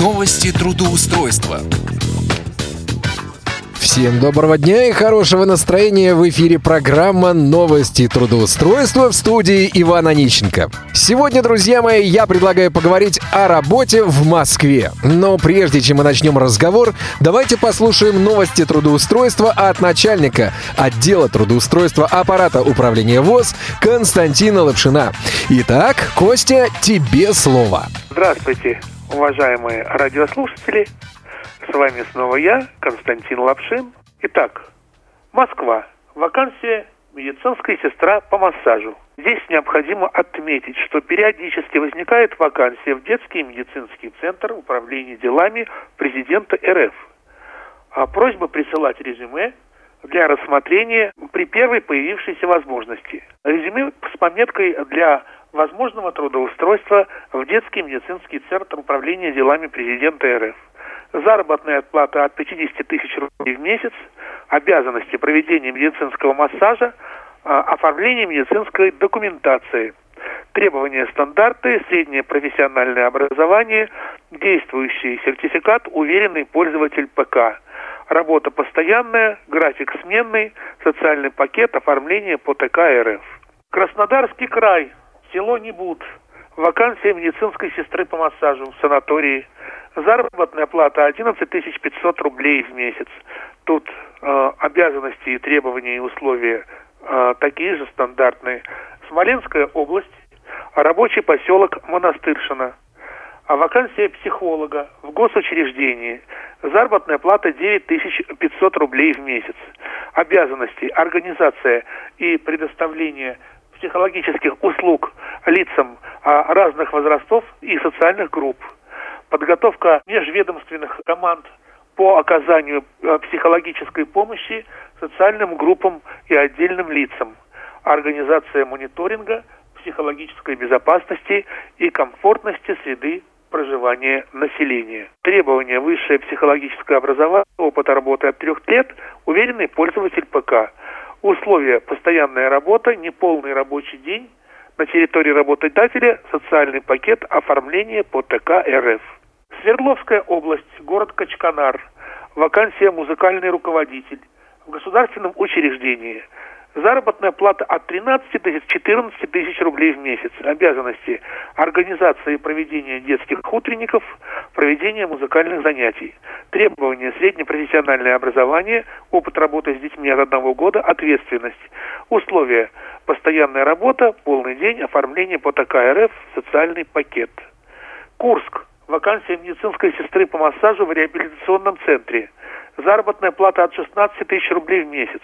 Новости трудоустройства. Всем доброго дня и хорошего настроения в эфире программа «Новости трудоустройства» в студии Ивана Нищенко. Сегодня, друзья мои, я предлагаю поговорить о работе в Москве. Но прежде чем мы начнем разговор, давайте послушаем новости трудоустройства от начальника отдела трудоустройства аппарата управления ВОЗ Константина Лапшина. Итак, Костя, тебе слово. Здравствуйте, уважаемые радиослушатели. С вами снова я, Константин Лапшин. Итак, Москва. Вакансия медицинская сестра по массажу. Здесь необходимо отметить, что периодически возникает вакансия в детский медицинский центр управления делами президента РФ. А просьба присылать резюме для рассмотрения при первой появившейся возможности. Резюме с пометкой для возможного трудоустройства в детский медицинский центр управления делами президента РФ. Заработная плата от 50 тысяч рублей в месяц, обязанности проведения медицинского массажа, а, оформления медицинской документации, требования стандарты, среднее профессиональное образование, действующий сертификат, уверенный пользователь ПК, работа постоянная, график сменный, социальный пакет, оформление по ТК РФ. Краснодарский край, село Небут, вакансия медицинской сестры по массажу в санатории – Заработная плата 11 500 рублей в месяц. Тут э, обязанности, требования и условия э, такие же стандартные. Смоленская область, рабочий поселок Монастыршина. А вакансия психолога в госучреждении. Заработная плата 9 500 рублей в месяц. Обязанности, организация и предоставление психологических услуг лицам а, разных возрастов и социальных групп – подготовка межведомственных команд по оказанию э, психологической помощи социальным группам и отдельным лицам, организация мониторинга психологической безопасности и комфортности среды проживания населения. Требования высшее психологическое образование, опыт работы от трех лет, уверенный пользователь ПК. Условия постоянная работа, неполный рабочий день, на территории работодателя социальный пакет оформления по ТК РФ. Свердловская область, город Качканар. Вакансия музыкальный руководитель в государственном учреждении. Заработная плата от 13 до 14 тысяч рублей в месяц. Обязанности организации и проведения детских утренников, проведения музыкальных занятий. Требования среднепрофессиональное образование, опыт работы с детьми от одного года, ответственность. Условия постоянная работа, полный день, оформление по ТК РФ, социальный пакет. Курск вакансия медицинской сестры по массажу в реабилитационном центре. Заработная плата от 16 тысяч рублей в месяц.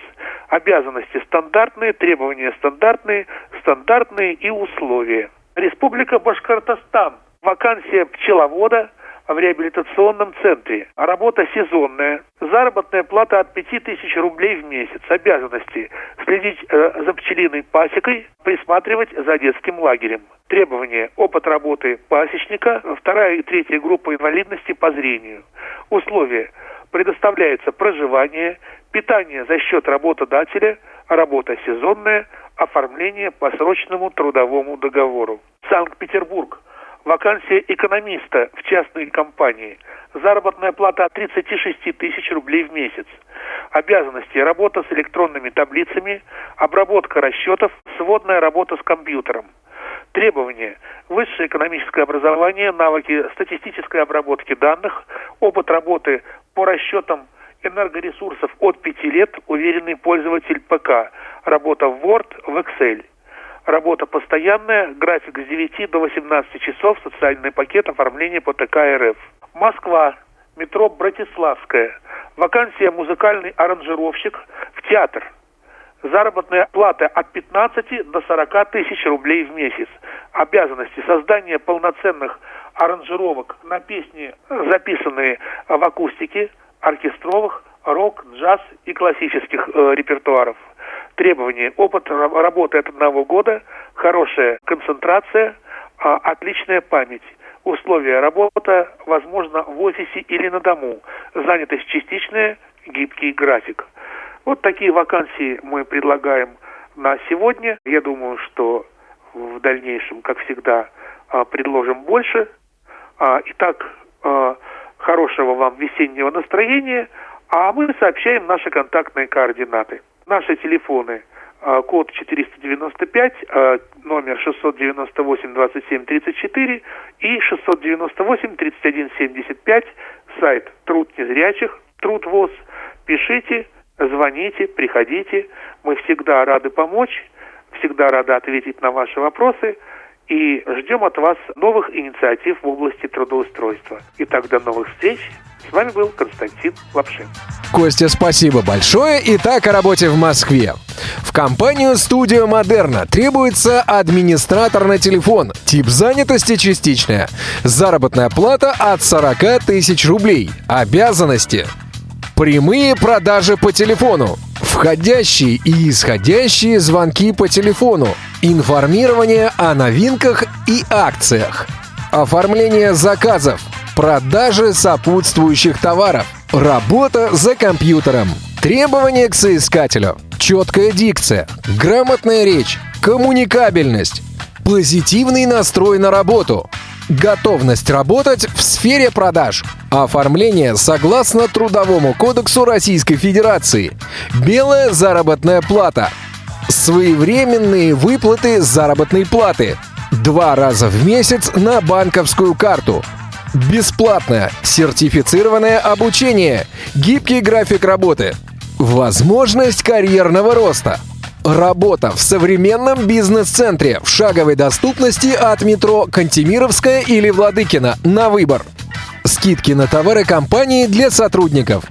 Обязанности стандартные, требования стандартные, стандартные и условия. Республика Башкортостан. Вакансия пчеловода в реабилитационном центре. Работа сезонная. Заработная плата от 5 тысяч рублей в месяц. Обязанности следить э, за пчелиной пасекой, присматривать за детским лагерем. Требования. Опыт работы пасечника, вторая и третья группа инвалидности по зрению. Условия. Предоставляется проживание, питание за счет работодателя, работа сезонная, оформление по срочному трудовому договору. Санкт-Петербург. Вакансия экономиста в частной компании. Заработная плата от 36 тысяч рублей в месяц. Обязанности – работа с электронными таблицами, обработка расчетов, сводная работа с компьютером. Требования. Высшее экономическое образование, навыки статистической обработки данных, опыт работы по расчетам энергоресурсов от 5 лет, уверенный пользователь ПК, работа в Word, в Excel. Работа постоянная, график с 9 до 18 часов, социальный пакет оформления по ТК РФ. Москва, метро Братиславская. Вакансия музыкальный аранжировщик в театр. Заработная плата от 15 до 40 тысяч рублей в месяц. Обязанности создания полноценных аранжировок на песни, записанные в акустике, оркестровых, рок, джаз и классических э, репертуаров. Требования. Опыт работы от одного года, хорошая концентрация, э, отличная память. Условия работа, возможно, в офисе или на дому. Занятость частичная, гибкий график. Вот такие вакансии мы предлагаем на сегодня. Я думаю, что в дальнейшем, как всегда, а, предложим больше. А, итак, а, хорошего вам весеннего настроения, а мы сообщаем наши контактные координаты. Наши телефоны код 495, э, номер 698 27 34 и 698 31 75, сайт Труд незрячих, Труд ВОЗ. Пишите, звоните, приходите. Мы всегда рады помочь, всегда рады ответить на ваши вопросы и ждем от вас новых инициатив в области трудоустройства. Итак, до новых встреч. С вами был Константин Лапшин. Костя, спасибо большое. Итак, о работе в Москве. В компанию «Студио Модерна» требуется администратор на телефон. Тип занятости частичная. Заработная плата от 40 тысяч рублей. Обязанности. Прямые продажи по телефону. Входящие и исходящие звонки по телефону. Информирование о новинках и акциях. Оформление заказов. Продажи сопутствующих товаров. Работа за компьютером. Требования к соискателю. Четкая дикция. Грамотная речь. Коммуникабельность. Позитивный настрой на работу. Готовность работать в сфере продаж. Оформление согласно Трудовому кодексу Российской Федерации. Белая заработная плата. Своевременные выплаты заработной платы. Два раза в месяц на банковскую карту. Бесплатное сертифицированное обучение. Гибкий график работы. Возможность карьерного роста. Работа в современном бизнес-центре в шаговой доступности от метро Кантемировская или Владыкина на выбор. Скидки на товары компании для сотрудников.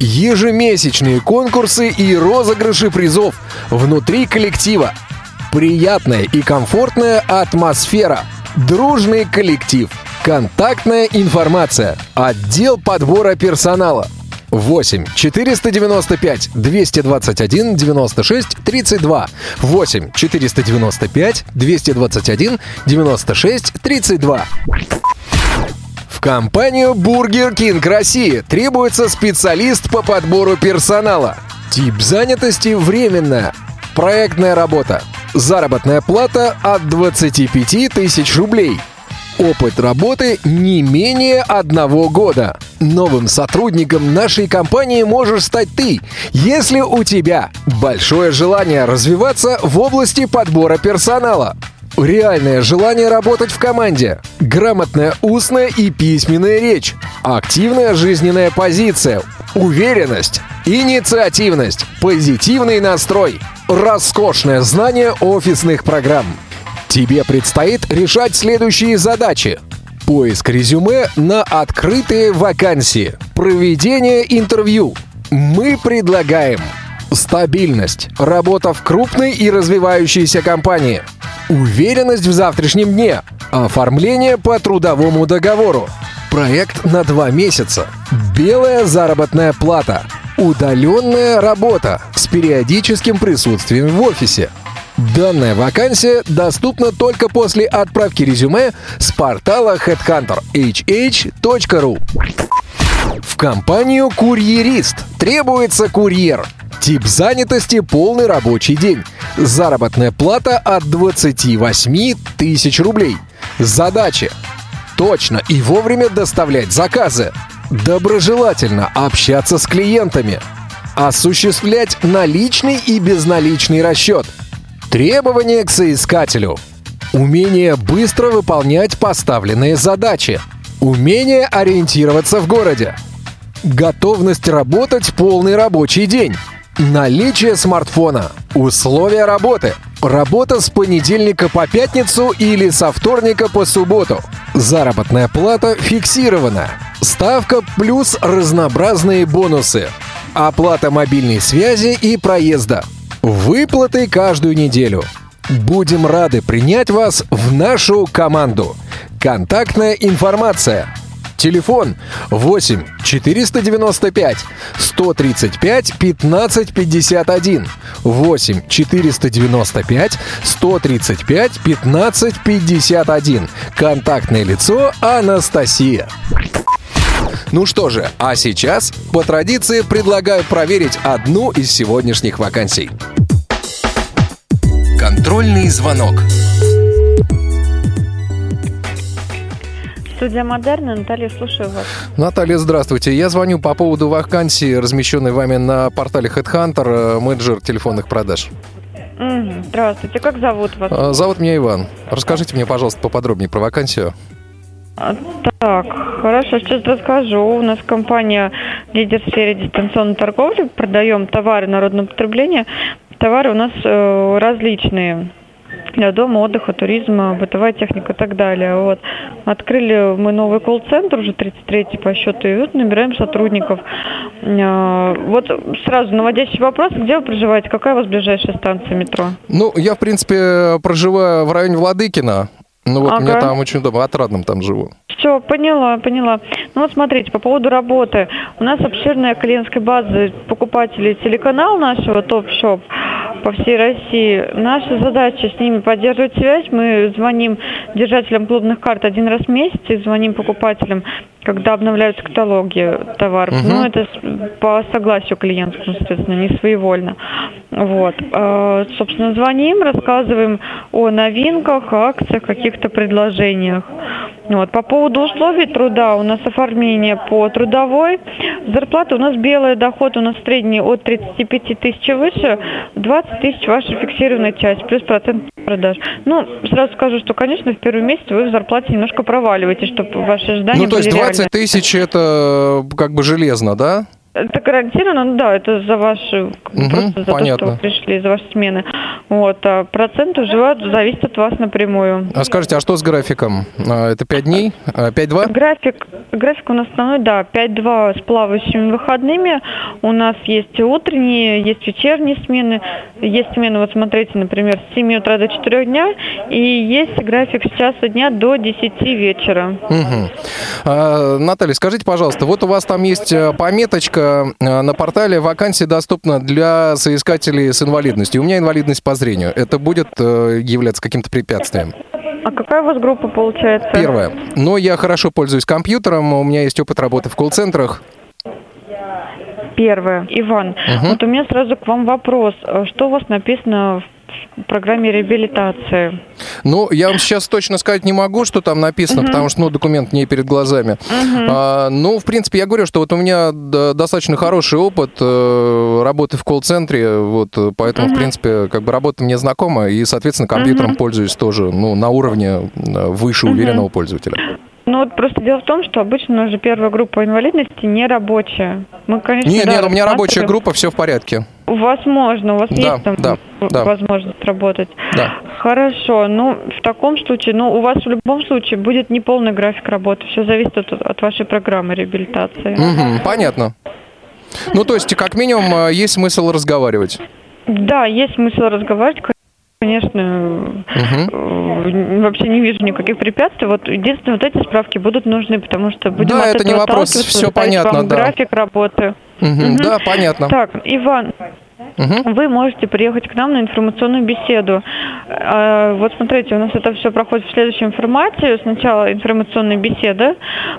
Ежемесячные конкурсы и розыгрыши призов внутри коллектива. Приятная и комфортная атмосфера. Дружный коллектив. Контактная информация. Отдел подбора персонала – 8 495 221 96 32 8 495 221 96 32 в компанию Burger King России требуется специалист по подбору персонала. Тип занятости временная. Проектная работа. Заработная плата от 25 тысяч рублей. Опыт работы не менее одного года. Новым сотрудником нашей компании можешь стать ты, если у тебя большое желание развиваться в области подбора персонала. Реальное желание работать в команде, грамотная устная и письменная речь, активная жизненная позиция, уверенность, инициативность, позитивный настрой, роскошное знание офисных программ. Тебе предстоит решать следующие задачи. Поиск резюме на открытые вакансии, проведение интервью. Мы предлагаем стабильность, работа в крупной и развивающейся компании, уверенность в завтрашнем дне, оформление по трудовому договору, проект на два месяца, белая заработная плата, удаленная работа с периодическим присутствием в офисе – Данная вакансия доступна только после отправки резюме с портала headhunter hh.ru. В компанию «Курьерист» требуется курьер. Тип занятости – полный рабочий день. Заработная плата от 28 тысяч рублей. Задачи – точно и вовремя доставлять заказы. Доброжелательно общаться с клиентами. Осуществлять наличный и безналичный расчет – Требования к соискателю. Умение быстро выполнять поставленные задачи. Умение ориентироваться в городе. Готовность работать полный рабочий день. Наличие смартфона. Условия работы. Работа с понедельника по пятницу или со вторника по субботу. Заработная плата фиксирована. Ставка плюс разнообразные бонусы. Оплата мобильной связи и проезда. Выплаты каждую неделю. Будем рады принять вас в нашу команду. Контактная информация. Телефон 8 495 135 15 51 8 495 135 15 51 Контактное лицо Анастасия. Ну что же, а сейчас, по традиции, предлагаю проверить одну из сегодняшних вакансий. Контрольный звонок. Студия Модерна. Наталья, слушаю вас. Наталья, здравствуйте. Я звоню по поводу вакансии, размещенной вами на портале HeadHunter, э, менеджер телефонных продаж. Здравствуйте. Как зовут вас? Э, Зовут меня Иван. Расскажите мне, пожалуйста, поподробнее про вакансию. А, Так, хорошо, сейчас расскажу. У нас компания лидер в сфере дистанционной торговли. Продаем товары народного потребления. Товары у нас э, различные. Для дома, отдыха, туризма, бытовая техника и так далее. Вот. Открыли мы новый колл-центр, уже 33-й по счету, и вот набираем сотрудников. Э, Вот сразу наводящий вопрос, где вы проживаете, какая у вас ближайшая станция метро? Ну, я, в принципе, проживаю в районе Владыкина. Ну вот, мне Ага. там очень удобно, отрадным там живу. Все, поняла, поняла. Ну вот смотрите, по поводу работы. У нас обширная клиентская база покупателей телеканал нашего топ-шоп по всей России. Наша задача с ними поддерживать связь. Мы звоним держателям клубных карт один раз в месяц и звоним покупателям, когда обновляются каталоги товаров. Мгм. Ну, это с- по согласию клиентскому, соответственно, не своевольно. Вот. Э, Собственно, звоним, рассказываем о новинках, акциях, каких-то предложениях. Вот. По поводу условий труда, у нас оформление по трудовой. Зарплата у нас белая, доход у нас средний от 35 тысяч и выше, 20 тысяч ваша фиксированная часть, плюс процент продаж. Ну, сразу скажу, что, конечно, в первый месяц вы в зарплате немножко проваливаетесь, чтобы ваши ожидания Ну, то есть были 20 реальны. тысяч это э, как бы железно, да? Это гарантированно, ну да, это за ваши, Мгм, просто за понятно. то, что вы пришли, за ваши смены. Вот, а процент уже зависит от вас напрямую. А скажите, а что с графиком? А, Это 5 дней? А, 5-2? График, график у нас основной, да, 5-2 с плавающими выходными. У нас есть утренние, есть вечерние смены. Есть смены, вот смотрите, например, с 7 утра до 4 дня. И есть график с часа дня до 10 вечера. Мгм. А, Наталья, скажите, пожалуйста, вот у вас там есть э, пометочка на портале «Вакансия доступна для соискателей с инвалидностью». У меня инвалидность по зрению. Это будет э, являться каким-то препятствием? А какая у вас группа получается? Первое. Но я хорошо пользуюсь компьютером, у меня есть опыт работы в колл-центрах. Первое. Иван, Мгм. вот у меня сразу к вам вопрос. А Что у вас написано в программе реабилитации? Ну, я вам сейчас точно сказать не могу, что там написано, потому что, ну, документ не перед глазами. А, ну, в принципе, я говорю, что вот у меня достаточно хороший опыт э, работы в колл-центре, вот, поэтому, в принципе, как бы работа мне знакома, и, соответственно, компьютером пользуюсь тоже, ну, на уровне э, выше уверенного пользователя. Ну вот просто дело в том, что обычно уже первая группа инвалидности не рабочая. Мы, конечно, Нет, да, нет, у меня рабочая группа, все в порядке. У вас можно, у вас Да, есть там да, да. возможность работать. Да. Хорошо, ну в таком случае, ну у вас в любом случае будет неполный график работы. Все зависит от, от вашей программы реабилитации. Мгм, понятно. Ну, то есть, как минимум, э, есть смысл разговаривать. Да, есть смысл разговаривать, конечно. Э, Вообще не вижу никаких препятствий. Вот единственное, вот эти справки будут нужны, потому что будем Да, от это не этого вопрос, отталкиваться, всё составить понятно, вам да. график работы. Мгм, Мгм. Да, понятно. Так, Иван, Мгм. вы можете приехать к нам на информационную беседу. А, Вот смотрите, у нас это все проходит в следующем формате. Сначала информационная беседа,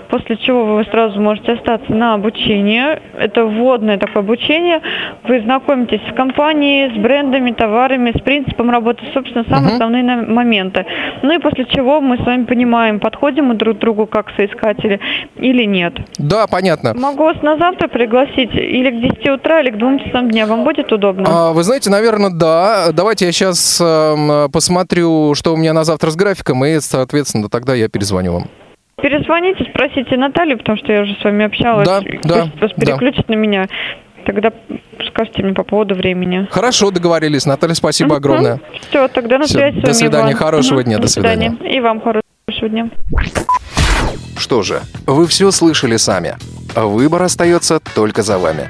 после чего вы сразу можете остаться на обучение. Это вводное такое обучение. Вы знакомитесь с компанией, с брендами, товарами, с принципом работы, собственно, самые Мгм. основные моменты. Ну и после чего мы с вами понимаем, подходим мы друг к другу как соискатели или нет. Да, понятно. Могу вас на завтра пригласить или к 10 утра, или к 2 часам дня. Вам будет удобно? А, вы знаете, наверное, да. Давайте я сейчас посмотрю, что у меня на завтра с графиком, и, соответственно, тогда я перезвоню вам. Перезвоните, спросите Наталью, потому что я уже с вами общалась. Да, да, вас да. переключит на меня. Тогда скажите мне по поводу времени. Хорошо, договорились. Наталья, спасибо огромное. Все, тогда на связи с до вами, свидания, Иван. хорошего Мгм, дня, до свидания. И вам хорошего дня. Что же, вы все слышали сами. Выбор остается только за вами.